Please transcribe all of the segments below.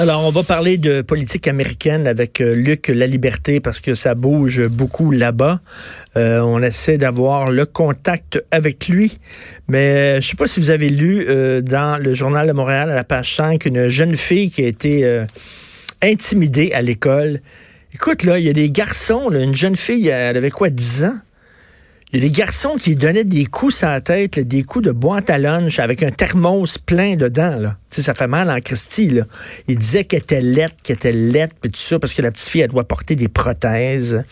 Alors, on va parler de politique américaine avec euh, Luc Laliberté parce que ça bouge beaucoup là-bas. Euh, on essaie d'avoir le contact avec lui. Mais euh, je sais pas si vous avez lu dans le Journal de Montréal à la page 5 une jeune fille qui a été intimidée à l'école. Écoute, là, il y a des garçons, une jeune fille, elle avait quoi, 10 ans? Il y a des garçons qui donnaient des coups sur la tête, là, des coups de boîte à lunch avec un thermos plein dedans. Là. Tu sais, ça fait mal en Christie. Là. Il disait qu'elle était laite, qu'elle était laite, puis tout ça, parce que la petite fille, elle doit porter des prothèses,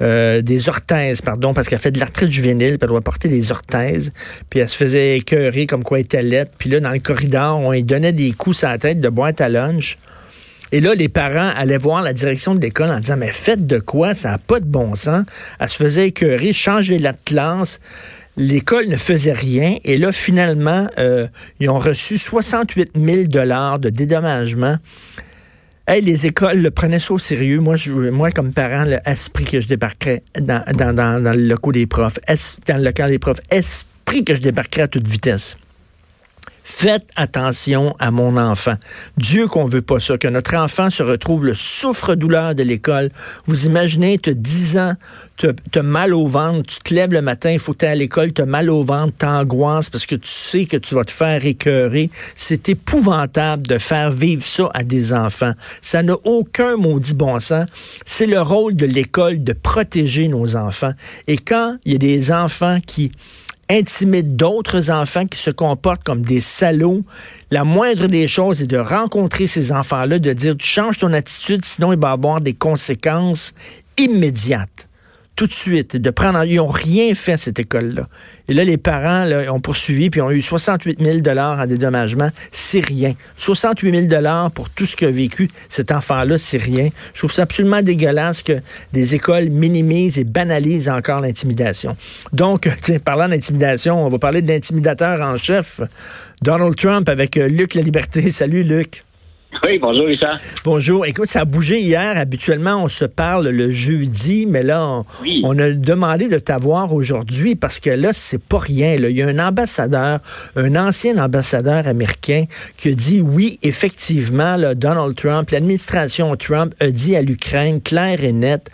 euh, des orthèses, pardon, parce qu'elle fait de l'arthrite juvénile, puis elle doit porter des orthèses. Puis elle se faisait écœurer comme quoi elle était laite. Puis là, dans le corridor, on lui donnait des coups sur la tête de boîte à lunch. Et là, les parents allaient voir la direction de l'école en disant, mais faites de quoi? Ça n'a pas de bon sens. Elle se faisait écœurer, changer la classe. L'école ne faisait rien. Et là, finalement, euh, ils ont reçu 68 000 dollars de dédommagement. Hey, les écoles le prenaient ça au sérieux. Moi, moi comme parent, le esprit que je débarquerais dans, le local des profs, dans le local des profs, esprit que je débarquerais à toute vitesse. Faites attention à mon enfant. Dieu qu'on veut pas ça, que notre enfant se retrouve le souffre-douleur de l'école. Vous imaginez, tu as 10 ans, mal au ventre, tu te lèves le matin, il faut que à l'école, tu as mal au ventre, t'angoisses parce que tu sais que tu vas te faire écœurer. C'est épouvantable de faire vivre ça à des enfants. Ça n'a aucun maudit bon sens. C'est le rôle de l'école de protéger nos enfants. Et quand il y a des enfants qui intimide d'autres enfants qui se comportent comme des salauds. La moindre des choses est de rencontrer ces enfants-là, de dire tu changes ton attitude, sinon il va avoir des conséquences immédiates. Tout de suite, de prendre. Ils n'ont rien fait cette école-là. Et là, les parents ont poursuivi puis ont eu 68 000 en dédommagement. C'est rien. 68 000 pour tout ce qu'a vécu cet enfant-là, c'est rien. Je trouve ça absolument dégueulasse que les écoles minimisent et banalisent encore l'intimidation. Donc, parlant d'intimidation, on va parler de l'intimidateur en chef, Donald Trump, avec euh, Luc La Liberté. Salut, Luc. Oui, bonjour Richard. Bonjour. Écoute, ça a bougé hier. Habituellement, on se parle le jeudi, mais là, on, Oui. on a demandé de t'avoir aujourd'hui parce que là, c'est pas rien. Là. Il y a un ambassadeur, un ancien ambassadeur américain qui a dit oui, effectivement, là, Donald Trump, l'administration Trump a dit à l'Ukraine clair et net,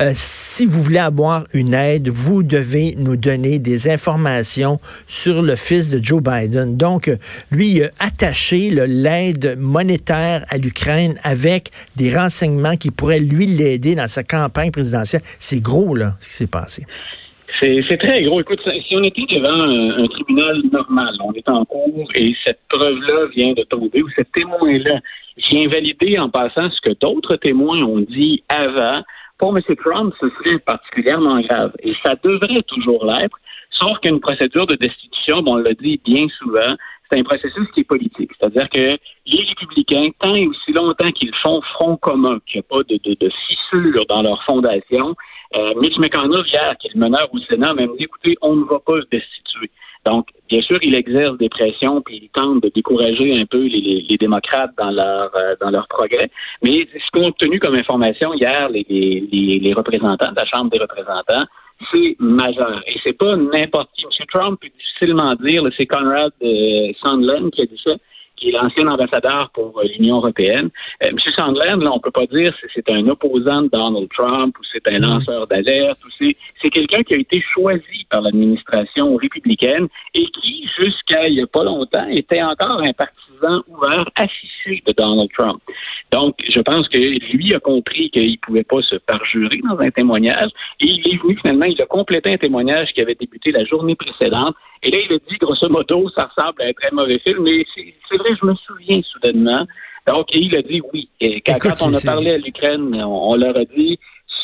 euh, si vous voulez avoir une aide, vous devez nous donner des informations sur le fils de Joe Biden. Donc, lui, il a attaché l'aide monétaire à l'Ukraine avec des renseignements qui pourraient lui l'aider dans sa campagne présidentielle. C'est gros, là, ce qui s'est passé. C'est très gros. Écoute, si on était devant un, un tribunal normal, on est en cours et cette preuve-là vient de tomber, ou ce témoin-là vient valider en passant ce que d'autres témoins ont dit avant, pour M. Trump, ce serait particulièrement grave. Et ça devrait toujours l'être, sauf qu'une procédure de destitution, bon, on l'a dit bien souvent, c'est un processus qui est politique. C'est-à-dire que les républicains, tant et aussi longtemps qu'ils font front commun, qu'il n'y a pas de, de, de fissure dans leur fondation, euh, Mitch McConnell, hier, qui est le meneur au Sénat, m'a dit, écoutez, on ne va pas se destituer. Donc, bien sûr, il exerce des pressions, puis il tente de décourager un peu les, les, les démocrates dans leur euh, dans leur progrès. Mais ce qu'ont obtenu comme information hier les, les représentants de la Chambre des représentants, c'est majeur. Et c'est pas n'importe qui. M. Trump peut difficilement dire, c'est Conrad euh, Sandland qui a dit ça, qui est l'ancien ambassadeur pour euh, l'Union européenne. Euh, M. Sandland, là, on peut pas dire si c'est un opposant de Donald Trump ou c'est un lanceur d'alerte ou c'est c'est quelqu'un qui a été choisi par l'administration républicaine et qui, jusqu'à il y a pas longtemps, était encore un partisan ouvert affiché de Donald Trump. Donc, je pense que lui a compris qu'il pouvait pas se parjurer dans un témoignage et il est venu finalement, il a complété un témoignage qui avait débuté la journée précédente et là, il a dit, grosso modo, ça ressemble à un très mauvais film, mais c'est vrai, je me souviens soudainement. Donc, il a dit oui. Et quand, Écoute, quand on a parlé à l'Ukraine, on, on leur a dit,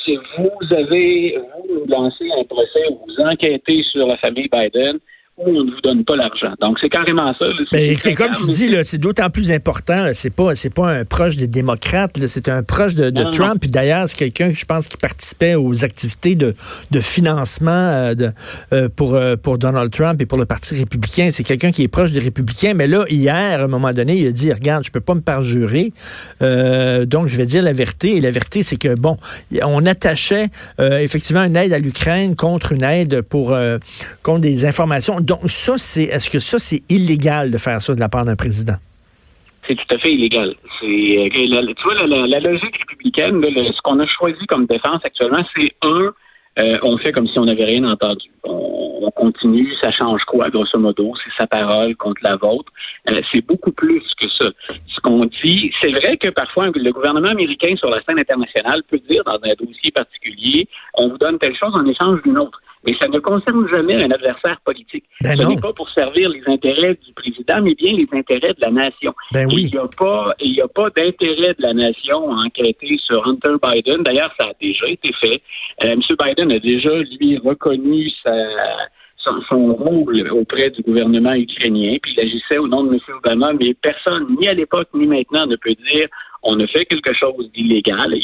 si vous avez, vous lancez un procès, vous enquêtez sur la famille Biden, ou on ne vous donne pas l'argent. Donc, c'est carrément ça. Mais c'est comme tu dis, c'est d'autant plus important. C'est pas, c'est pas un proche des démocrates. C'est un proche de, Trump. Puis d'ailleurs, c'est quelqu'un, je pense, qui participait aux activités de, de financement euh, de, euh, pour, euh, pour Donald Trump et pour le Parti républicain. C'est quelqu'un qui est proche des républicains. Mais là, hier, à un moment donné, il a dit, regarde, je peux pas me parjurer. donc, je vais dire la vérité. Et la vérité, c'est que, bon, on attachait effectivement une aide à l'Ukraine contre une aide pour contre des informations donc, ça, c'est, est-ce que ça, c'est illégal de faire ça de la part d'un président? C'est tout à fait illégal. Euh, tu vois, la, logique républicaine, ce qu'on a choisi comme défense actuellement, c'est un, euh, on fait comme si on n'avait rien entendu. On, continue, ça change quoi, grosso modo? C'est sa parole contre la vôtre. Euh, c'est beaucoup plus que ça. Ce qu'on dit, c'est vrai que parfois le gouvernement américain sur la scène internationale peut dire dans un dossier particulier, on vous donne telle chose en échange d'une autre mais ça ne concerne jamais un adversaire politique. Ben Ce n'est pas pour servir les intérêts du président, mais bien les intérêts de la nation. Ben oui. Il n'y a pas, il a pas d'intérêt de la nation à enquêter sur Hunter Biden. D'ailleurs, ça a déjà été fait. Euh, M. Biden a déjà, lui, reconnu sa, son, rôle auprès du gouvernement ukrainien, puis il agissait au nom de M. Obama, mais personne, ni à l'époque ni maintenant, ne peut dire on a fait quelque chose d'illégal.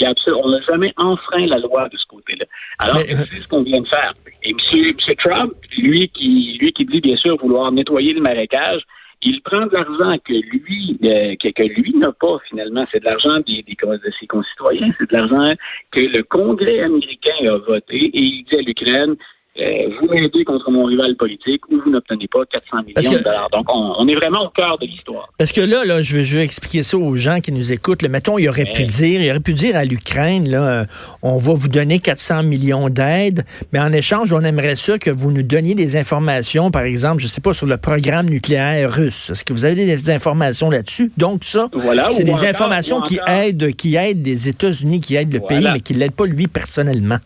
On n'a jamais enfreint la loi de ce côté-là. Alors, euh, c'est ce qu'on vient de faire. Et M. Trump, lui qui, lui qui dit bien sûr vouloir nettoyer le marécage, il prend de l'argent que lui euh, que, lui n'a pas finalement. C'est de l'argent des, des, de ses concitoyens. C'est de l'argent que le Congrès américain a voté et il dit à l'Ukraine vous m'aidez contre mon rival politique ou vous n'obtenez pas 400 millions de dollars. Donc, on, est vraiment au cœur de l'histoire. Parce que là, là, je veux, je expliquer ça aux gens qui nous écoutent. Le mettons, il aurait pu dire, il aurait pu dire à l'Ukraine, là, euh, on va vous donner 400 millions d'aides, mais en échange, on aimerait ça que vous nous donniez des informations, par exemple, je sais pas, sur le programme nucléaire russe. Est-ce que vous avez des informations là-dessus? Donc, ça, c'est des informations qui aident, qui aident des États-Unis, qui aident le pays, mais qui l'aident pas lui personnellement.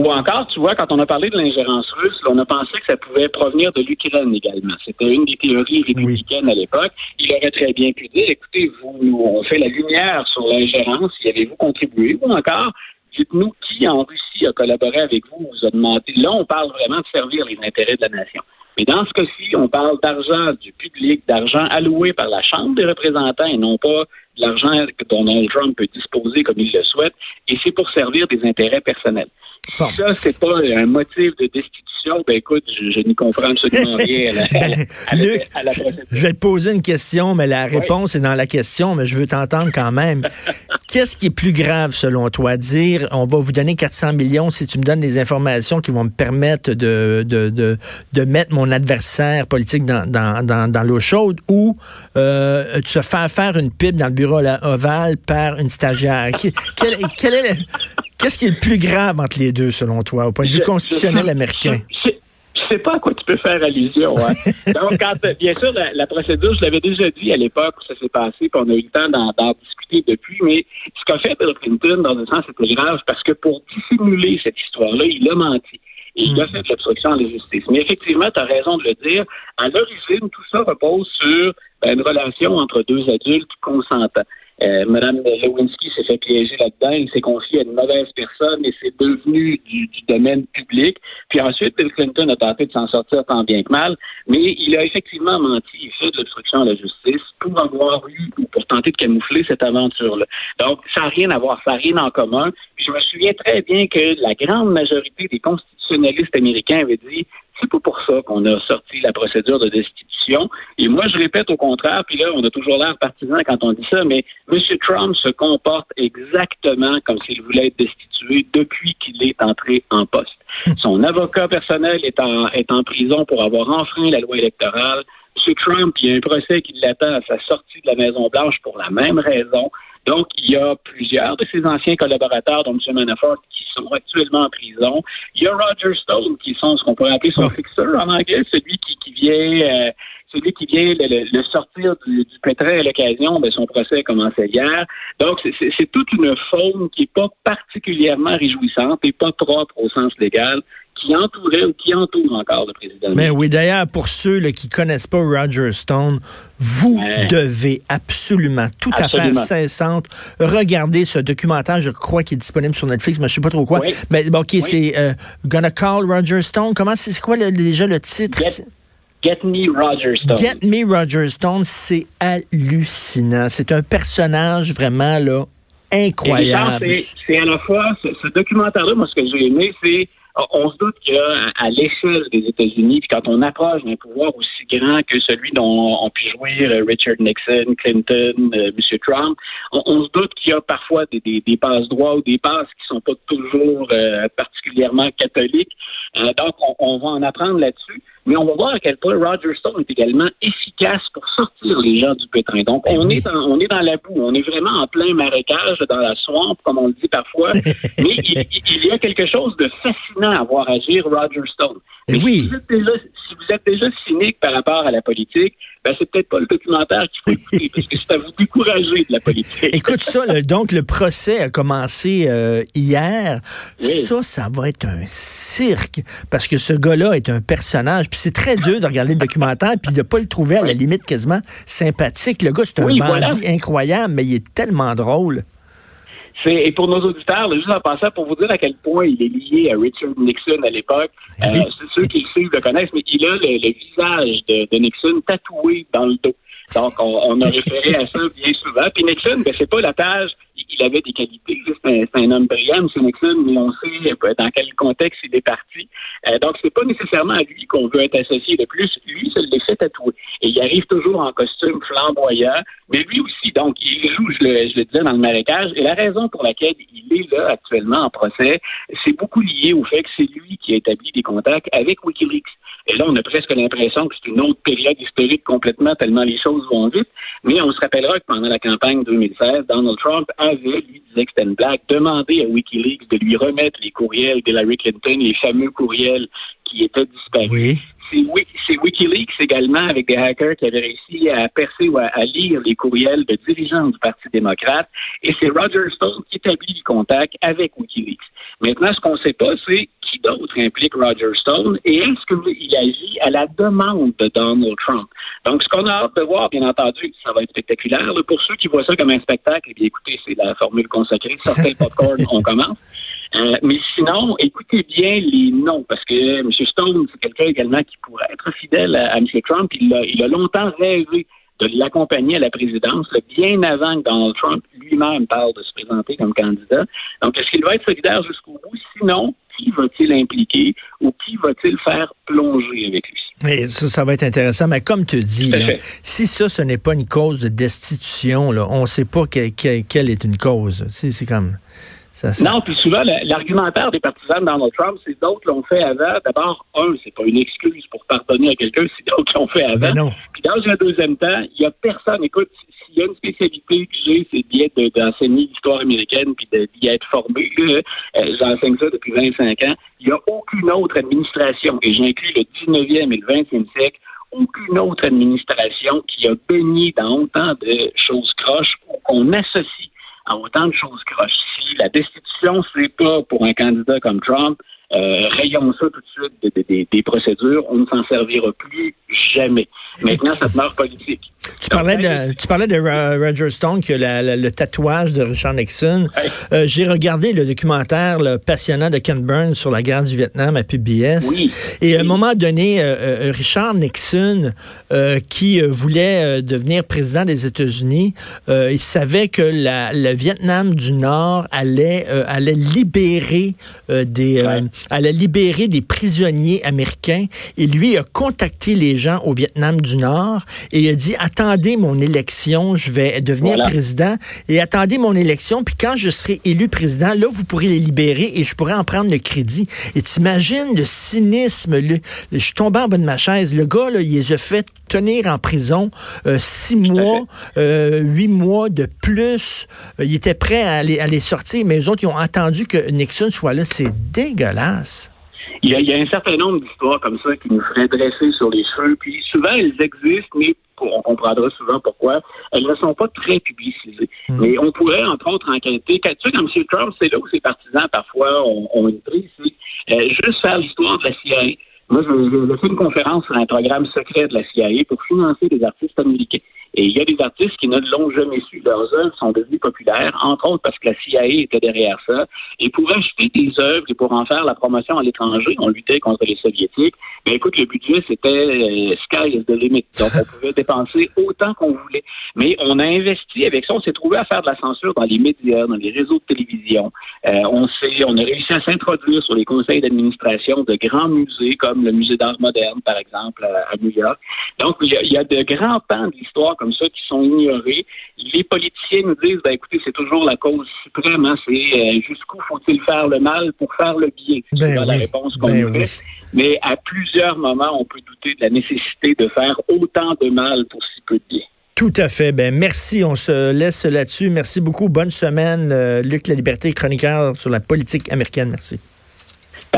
Ou encore, tu vois, quand on a parlé de l'ingérence russe, on a pensé que ça pouvait provenir de l'Ukraine également. C'était une des théories républicaines à l'époque. Il aurait très bien pu dire, écoutez, vous, on fait la lumière sur l'ingérence, y avez-vous contribué? Ou encore, dites-nous qui en Russie a collaboré avec vous, vous a demandé. Là, on parle vraiment de servir les intérêts de la nation. Mais dans ce cas-ci, on parle d'argent du public, d'argent alloué par la Chambre des représentants et non pas de l'argent que Donald Trump peut disposer comme il le souhaite, et c'est pour servir des intérêts personnels. Si ça, c'est pas un motif de destitution, ben écoute, je, n'y comprends absolument rien à la, Luc, Je vais te poser une question, mais la réponse est dans la question, mais je veux t'entendre quand même. Qu'est-ce qui est plus grave selon toi? Dire on va vous donner 400 millions si tu me donnes des informations qui vont me permettre de, de, de, de mettre mon adversaire politique dans, dans, dans, dans l'eau chaude ou euh, se faire faire une pipe dans le bureau ovale par une stagiaire. quel, quel est le, Qu'est-ce qui est le plus grave entre les deux, selon toi, au point de vue constitutionnel américain? Je, ne sais pas à quoi tu peux faire allusion. Hein. Donc, quand, bien sûr, la, procédure, je l'avais déjà dit à l'époque où ça s'est passé, puis on a eu le temps d'en discuter depuis, mais ce qu'a fait Bill Clinton, dans un sens, c'était grave parce que pour dissimuler cette histoire-là, il a menti. Et il a fait de l'obstruction à la justice. Mais effectivement, tu as raison de le dire. À l'origine, tout ça repose sur ben, une relation entre deux adultes consentants. Euh, Madame Lewinsky s'est fait piéger là-dedans, il s'est confié à une mauvaise personne et c'est devenu du, domaine public. Puis ensuite, Bill Clinton a tenté de s'en sortir tant bien que mal, mais il a effectivement menti, il fait de l'obstruction à la justice pour avoir eu ou pour tenter de camoufler cette aventure-là. Donc, ça n'a rien à voir, ça n'a rien en commun. je me souviens très bien que la grande majorité des constitutionnalistes américains avaient dit c'est pas pour ça qu'on a sorti la procédure de destitution. Et moi, je répète au contraire, puis là, on a toujours l'air partisan quand on dit ça, mais M. Trump se comporte exactement comme s'il voulait être destitué depuis qu'il est entré en poste. Son avocat personnel est en, est en prison pour avoir enfreint la loi électorale. M. Trump, il y a un procès qui l'attend à sa sortie de la Maison-Blanche pour la même raison. Donc, il y a plusieurs de ses anciens collaborateurs, dont M. Manafort, qui sont actuellement en prison. Il y a Roger Stone, qui sont ce qu'on pourrait appeler son fixeur en anglais, celui qui, qui vient euh, celui qui vient le, sortir du, du pétrin à l'occasion, ben, son procès a commencé hier. Donc, c'est toute une faune qui n'est pas particulièrement réjouissante et pas propre au sens légal qui entourait ou qui entoure encore le président. Mais oui, d'ailleurs, pour ceux là, qui connaissent pas Roger Stone, vous devez absolument, tout à fait incessante, regarder ce documentaire, je crois qu'il est disponible sur Netflix, mais je sais pas trop quoi. Mais bon, OK, c'est euh, Gonna Call Roger Stone. Comment c'est quoi déjà le titre? Get Me Roger Stone. Get Me Roger Stone, c'est hallucinant. C'est un personnage vraiment là incroyable. C'est à la fois ce, ce documentaire-là, moi ce que j'ai aimé, c'est on se doute qu'à à, l'échelle des États-Unis, quand on approche d'un pouvoir aussi grand que celui dont ont pu jouir euh, Richard Nixon, Clinton, euh, M. Trump, on, se doute qu'il y a parfois des, des, des passes droits ou des passes qui sont pas toujours euh, particulièrement catholiques. Donc, on, on, va en apprendre là-dessus. Mais on va voir à quel point Roger Stone est également efficace pour sortir les gens du pétrin. Donc, on est dans, on est dans la boue. On est vraiment en plein marécage, dans la swamp, comme on le dit parfois. Mais il, y a quelque chose de fascinant à voir agir Roger Stone. oui. Si vous, êtes déjà, si vous êtes déjà cynique par rapport à la politique, ben, c'est peut-être pas le documentaire qu'il faut écouter, parce que à vous décourager de la politique. Écoute ça, donc le procès a commencé euh, hier. Ça, ça va être un cirque, parce que ce gars-là est un personnage, puis c'est très dur de regarder le documentaire, puis de pas le trouver à la limite quasiment sympathique. Le gars, c'est un bandit incroyable, mais il est tellement drôle. Et pour nos auditeurs, juste en passant, pour vous dire à quel point il est lié à Richard Nixon à l'époque, euh, ceux qui le suivent le connaissent, mais il a le, visage de, Nixon tatoué dans le dos. Donc, on, a référé à ça bien souvent. Puis Nixon, ben, c'est pas la page il avait des qualités. C'est un, homme brillant, M. Nixon, mais on sait dans quel contexte il est parti. Euh, donc, c'est pas nécessairement à lui qu'on veut être associé de plus. Lui, ça le fait tatouer. Et il arrive toujours en costume flamboyant, mais lui aussi, donc, il joue, je le, je disais, dans le marécage. Et la raison pour laquelle il est là actuellement en procès, c'est beaucoup lié au fait que c'est lui qui a établi des contacts avec Wikileaks. Et là, on a presque l'impression que c'est une autre période historique complètement, tellement les choses vont vite. Mais on se rappellera que pendant la campagne 2016, Donald Trump avait, lui disait que c'était une blague, à Wikileaks de lui remettre les courriels d'Hillary Clinton, les fameux courriels qui étaient disparus. C'est Wikileaks également, avec des hackers qui avaient réussi à percer ou à, lire les courriels de dirigeants du Parti démocrate. Et c'est Roger Stone qui établit le contact avec Wikileaks. Maintenant, ce qu'on ne sait pas, c'est qui d'autre implique Roger Stone et est-ce qu'il agit à la demande de Donald Trump? Donc, ce qu'on a hâte de voir, bien entendu, ça va être spectaculaire. pour ceux qui voient ça comme un spectacle, eh bien, écoutez, c'est la formule consacrée. Sortez le popcorn, on commence. Euh, mais sinon, écoutez bien les noms, parce que M. Stone, c'est quelqu'un également qui pourrait être fidèle à, M. Trump. Il a, il a longtemps rêvé de l'accompagner à la présidence, bien avant que Donald Trump lui-même parle de se présenter comme candidat. Donc, est-ce qu'il va être solidaire jusqu'au bout? Sinon, qui va-t-il impliquer ou qui va-t-il faire plonger avec lui? ça, ça va être intéressant. Mais comme tu dis, si ça, ce n'est pas une cause de destitution, là, on ne sait pas quelle est une cause. C'est comme... Non, puis souvent, l'argumentaire des partisans de Donald Trump, c'est d'autres l'ont fait avant. D'abord, un, c'est pas une excuse pour pardonner à quelqu'un, c'est d'autres l'ont fait avant. non. Puis dans un deuxième temps, il y a personne. Écoute, s'il y a une spécialité que j'ai, c'est bien d'enseigner l'histoire américaine puis d'y être formé. Euh, j'enseigne ça depuis 25 ans. Il n'y a aucune autre administration, et j'inclus le 19e et le 20e siècle, aucune autre administration qui a baigné dans autant de choses croches ou qu'on associe à autant de choses croches. Si la destitution, pour un candidat comme Trump, euh, rayons ça tout de suite des, procédures, on ne s'en servira plus jamais. Maintenant, ça demeure politique. Tu parlais, de, tu parlais de Roger Stone, qui a le tatouage de Richard Nixon. Euh, j'ai regardé le documentaire passionnant de Ken Burns sur la guerre du Vietnam à PBS. Oui. Et à un moment donné, euh, euh, Richard Nixon, qui voulait devenir président des États-Unis, il savait que la, le Vietnam du Nord allait, allait libérer des allait libérer des prisonniers américains. Et lui a contacté les gens au Vietnam du Nord et il a dit attendez mon élection, je vais devenir président et attendez mon élection, puis quand je serai élu président, là, vous pourrez les libérer et je pourrai en prendre le crédit. Et t'imagines le cynisme, le, je suis tombé en bas de ma chaise. Le gars, là, il les a fait tenir en prison euh, six mois, euh, huit mois de plus. Euh, il était prêt à les, à les sortir, mais les autres, ils ont attendu que Nixon soit là. C'est dégueulasse. Il y, a, il y, a, un certain nombre d'histoires comme ça qui nous feraient dresser sur les cheveux. Puis souvent, elles existent, mais on comprendra souvent pourquoi, elles ne sont pas très publicisées. Hmm. Mais on pourrait, entre autres, enquêter. Tu sais, comme M. Trump, c'est là où ses partisans, parfois, ont, une prise. Euh, juste faire l'histoire de la CIA. Moi, je, je, fait une conférence sur un programme secret de la CIA pour financer des artistes américains. Et il y a des artistes qui ne l'ont jamais su. Leurs œuvres sont devenues populaires, entre autres parce que la CIA était derrière ça. Et pour acheter des œuvres et pour en faire la promotion à l'étranger, on luttait contre les Soviétiques. Mais écoute, le budget, c'était euh, sky is the limit. Donc, on pouvait dépenser autant qu'on voulait. Mais on a investi avec ça. On s'est trouvé à faire de la censure dans les médias, dans les réseaux de télévision. Euh, on on a réussi à s'introduire sur les conseils d'administration de grands musées comme le musée d'art moderne, par exemple, à, New York. Donc, il y, a, de grands pans comme ça qui sont ignorés. Les politiciens nous disent, ben écoutez, c'est toujours la cause suprême. Hein, c'est euh, jusqu'où faut-il faire le mal pour faire le bien? C'est ben la réponse qu'on ben fait. Mais à plusieurs moments, on peut douter de la nécessité de faire autant de mal pour si peu de bien. Tout à fait. Ben merci. On se laisse là-dessus. Merci beaucoup. Bonne semaine, euh, Luc La Liberté, chroniqueur sur la politique américaine. Merci.